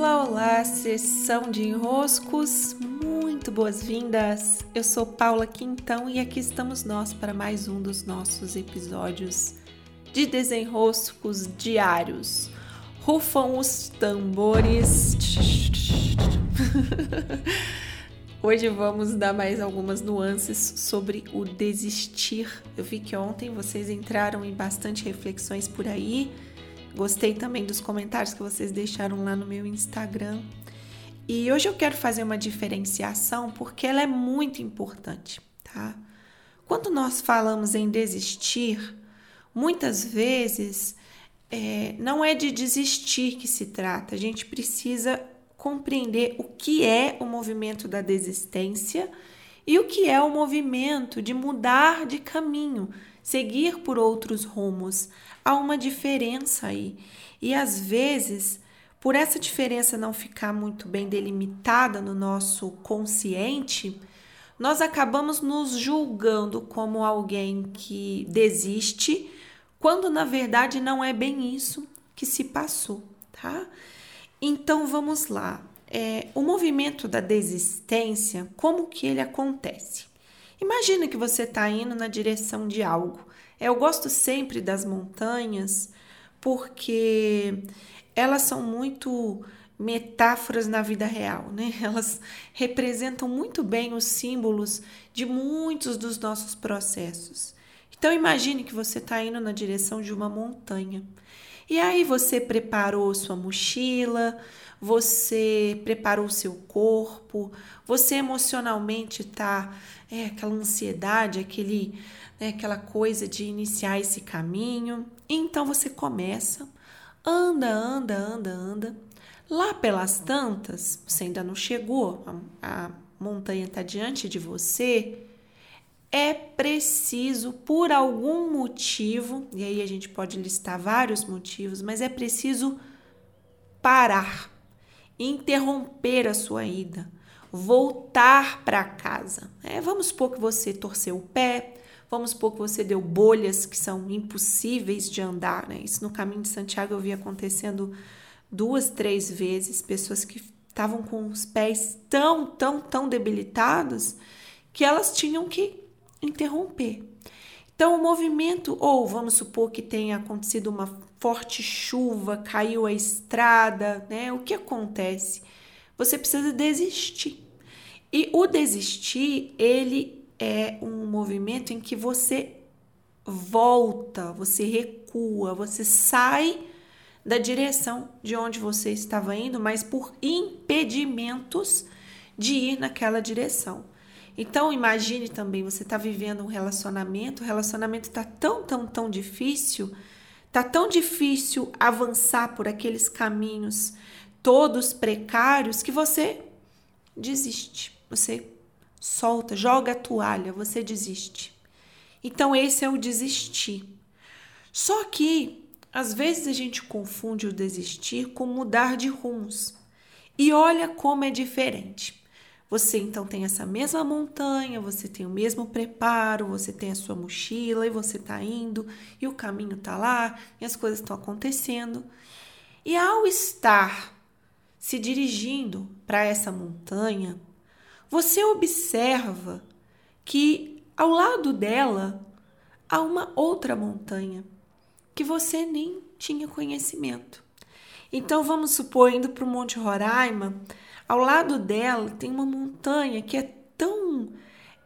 Olá, olá, sessão de enroscos, muito boas-vindas. Eu sou Paula Quintão e aqui estamos nós para mais um dos nossos episódios de desenroscos diários. Rufam os tambores. Hoje vamos dar mais algumas nuances sobre o desistir. Eu vi que ontem vocês entraram em bastante reflexões por aí Gostei também dos comentários que vocês deixaram lá no meu Instagram. E hoje eu quero fazer uma diferenciação porque ela é muito importante, tá? Quando nós falamos em desistir, muitas vezes é, não é de desistir que se trata, a gente precisa compreender o que é o movimento da desistência e o que é o movimento de mudar de caminho, seguir por outros rumos. Há uma diferença aí. E às vezes, por essa diferença não ficar muito bem delimitada no nosso consciente, nós acabamos nos julgando como alguém que desiste, quando na verdade não é bem isso que se passou, tá? Então vamos lá. É, o movimento da desistência, como que ele acontece? Imagina que você está indo na direção de algo. Eu gosto sempre das montanhas porque elas são muito metáforas na vida real, né? Elas representam muito bem os símbolos de muitos dos nossos processos. Então imagine que você está indo na direção de uma montanha. E aí você preparou sua mochila, você preparou seu corpo, você emocionalmente está é aquela ansiedade, aquele, né, aquela coisa de iniciar esse caminho. Então você começa, anda, anda, anda, anda. Lá pelas tantas, você ainda não chegou, a, a montanha está diante de você. É preciso, por algum motivo, e aí a gente pode listar vários motivos, mas é preciso parar, interromper a sua ida voltar para casa. É, vamos supor que você torceu o pé, vamos supor que você deu bolhas que são impossíveis de andar. Né? Isso no caminho de Santiago eu vi acontecendo duas, três vezes, pessoas que estavam com os pés tão, tão, tão debilitados que elas tinham que interromper. Então, o movimento, ou vamos supor que tenha acontecido uma forte chuva, caiu a estrada, né? O que acontece? você precisa desistir. E o desistir, ele é um movimento em que você volta, você recua, você sai da direção de onde você estava indo, mas por impedimentos de ir naquela direção. Então imagine também você está vivendo um relacionamento, o relacionamento está tão, tão, tão difícil, tá tão difícil avançar por aqueles caminhos todos precários que você desiste, você solta, joga a toalha, você desiste. Então esse é o desistir. Só que às vezes a gente confunde o desistir com mudar de rumos. E olha como é diferente. Você então tem essa mesma montanha, você tem o mesmo preparo, você tem a sua mochila e você está indo e o caminho está lá e as coisas estão acontecendo. E ao estar se dirigindo para essa montanha, você observa que ao lado dela há uma outra montanha que você nem tinha conhecimento. Então vamos supor, indo para o Monte Roraima, ao lado dela tem uma montanha que é tão.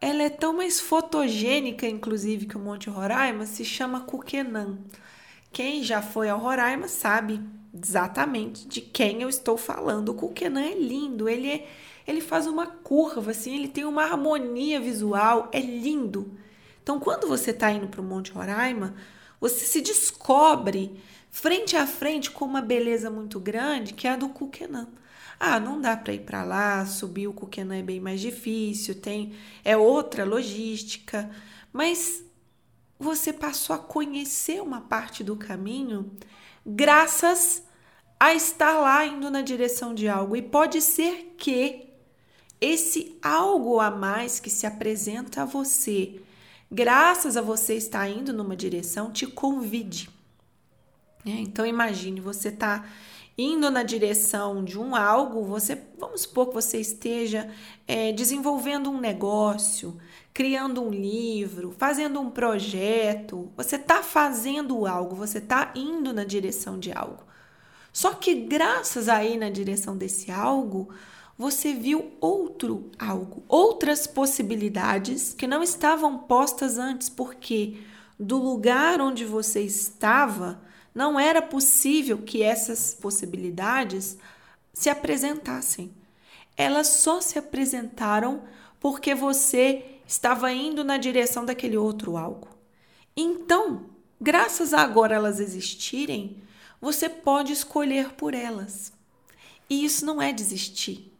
Ela é tão mais fotogênica, inclusive, que o Monte Roraima, se chama Cuquenan. Quem já foi ao Roraima sabe exatamente de quem eu estou falando. O Kukenan é lindo, ele, é, ele faz uma curva, assim, ele tem uma harmonia visual, é lindo. Então, quando você está indo para o Monte Roraima, você se descobre frente a frente com uma beleza muito grande, que é a do Kukenan. Ah, não dá para ir para lá, subir o Kukenan é bem mais difícil, tem é outra logística, mas você passou a conhecer uma parte do caminho graças a estar lá indo na direção de algo. E pode ser que esse algo a mais que se apresenta a você, graças a você estar indo numa direção, te convide. É, então imagine, você está indo na direção de um algo, você, vamos supor que você esteja é, desenvolvendo um negócio, criando um livro, fazendo um projeto, você está fazendo algo, você está indo na direção de algo. Só que graças a ir na direção desse algo, você viu outro algo, outras possibilidades que não estavam postas antes, porque do lugar onde você estava, não era possível que essas possibilidades se apresentassem. Elas só se apresentaram porque você estava indo na direção daquele outro algo. Então, graças a agora elas existirem, você pode escolher por elas. E isso não é desistir.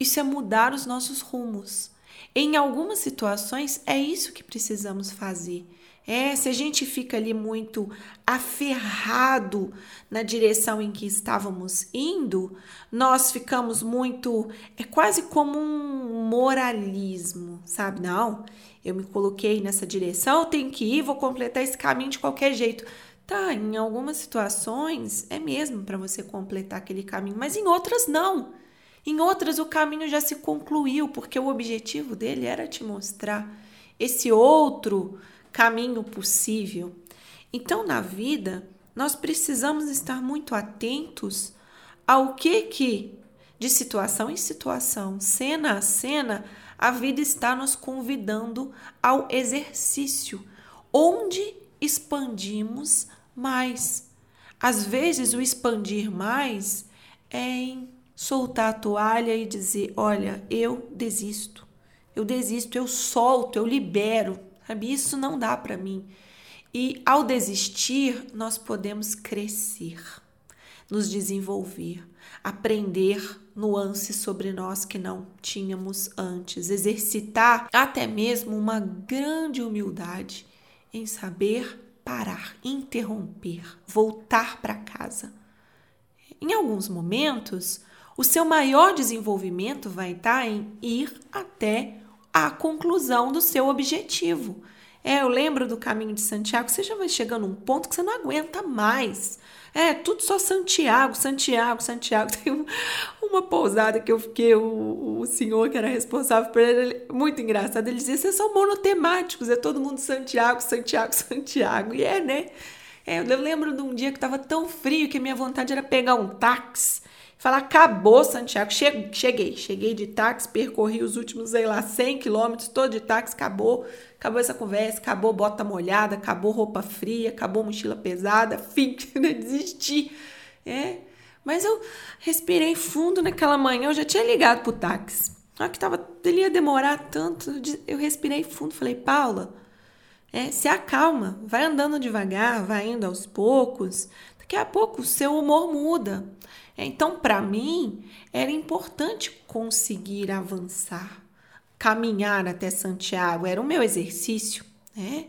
Isso é mudar os nossos rumos. Em algumas situações é isso que precisamos fazer. É, se a gente fica ali muito aferrado na direção em que estávamos indo, nós ficamos muito. É quase como um moralismo, sabe? Não, eu me coloquei nessa direção, eu tenho que ir, vou completar esse caminho de qualquer jeito. Tá, em algumas situações é mesmo para você completar aquele caminho, mas em outras não. Em outras o caminho já se concluiu, porque o objetivo dele era te mostrar esse outro caminho possível. Então, na vida, nós precisamos estar muito atentos ao que que de situação em situação, cena a cena, a vida está nos convidando ao exercício, onde expandimos mais. Às vezes, o expandir mais é em soltar a toalha e dizer: Olha, eu desisto, eu desisto, eu solto, eu libero, Sabe, isso não dá para mim. E ao desistir, nós podemos crescer, nos desenvolver, aprender nuances sobre nós que não tínhamos antes, exercitar até mesmo uma grande humildade em saber parar, interromper, voltar para casa. Em alguns momentos, o seu maior desenvolvimento vai estar em ir até a conclusão do seu objetivo. É, eu lembro do caminho de Santiago, você já vai chegando um ponto que você não aguenta mais. É, tudo só Santiago, Santiago, Santiago. Tem uma pousada que eu fiquei, o, o senhor que era responsável por ele, muito engraçado. Ele dizia: vocês são monotemáticos, é todo mundo Santiago, Santiago, Santiago. E é, né? É, eu lembro de um dia que estava tão frio que a minha vontade era pegar um táxi Falar, acabou Santiago. Cheguei, cheguei de táxi, percorri os últimos, sei lá, 100 quilômetros, todo de táxi, acabou. Acabou essa conversa, acabou bota molhada, acabou roupa fria, acabou mochila pesada, fim, né? desisti. É, mas eu respirei fundo naquela manhã, eu já tinha ligado pro táxi. Só que tava, ele ia demorar tanto, eu respirei fundo, falei, Paula, é, se acalma, vai andando devagar, vai indo aos poucos, daqui a pouco o seu humor muda. Então, para mim, era importante conseguir avançar, caminhar até Santiago, era o meu exercício, né?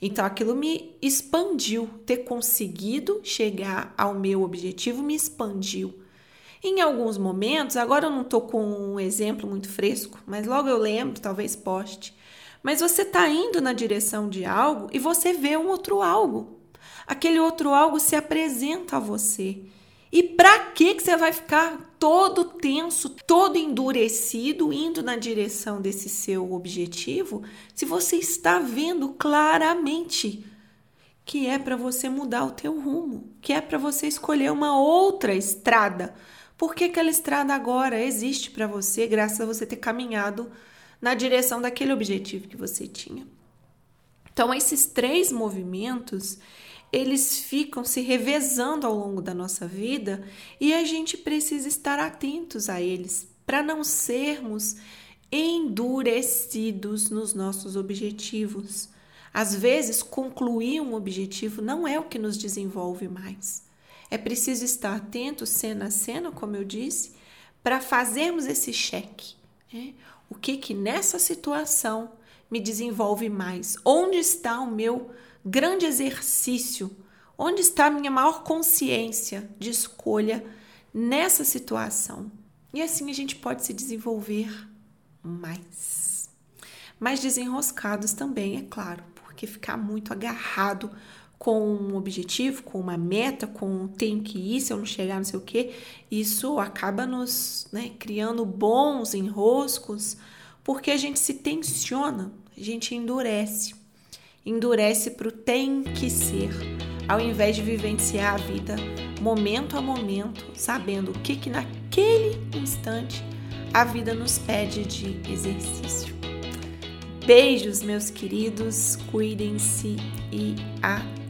Então, aquilo me expandiu, ter conseguido chegar ao meu objetivo me expandiu. Em alguns momentos, agora eu não estou com um exemplo muito fresco, mas logo eu lembro, talvez poste. Mas você está indo na direção de algo e você vê um outro algo. Aquele outro algo se apresenta a você e para que que você vai ficar todo tenso, todo endurecido indo na direção desse seu objetivo, se você está vendo claramente que é para você mudar o teu rumo, que é para você escolher uma outra estrada? Porque aquela estrada agora existe para você graças a você ter caminhado na direção daquele objetivo que você tinha. Então, esses três movimentos, eles ficam se revezando ao longo da nossa vida e a gente precisa estar atentos a eles para não sermos endurecidos nos nossos objetivos. Às vezes, concluir um objetivo não é o que nos desenvolve mais. É preciso estar atento, cena a cena, como eu disse, para fazermos esse cheque. Né? O que que nessa situação me desenvolve mais? Onde está o meu grande exercício. Onde está a minha maior consciência de escolha nessa situação? E assim a gente pode se desenvolver mais. Mais desenroscados também, é claro, porque ficar muito agarrado com um objetivo, com uma meta, com tenho que ir, se eu não chegar, não sei o quê, isso acaba nos né, criando bons enroscos, porque a gente se tensiona, a gente endurece. Endurece para o tem que ser, ao invés de vivenciar a vida momento a momento, sabendo o que, que naquele instante a vida nos pede de exercício. Beijos, meus queridos, cuidem-se e até!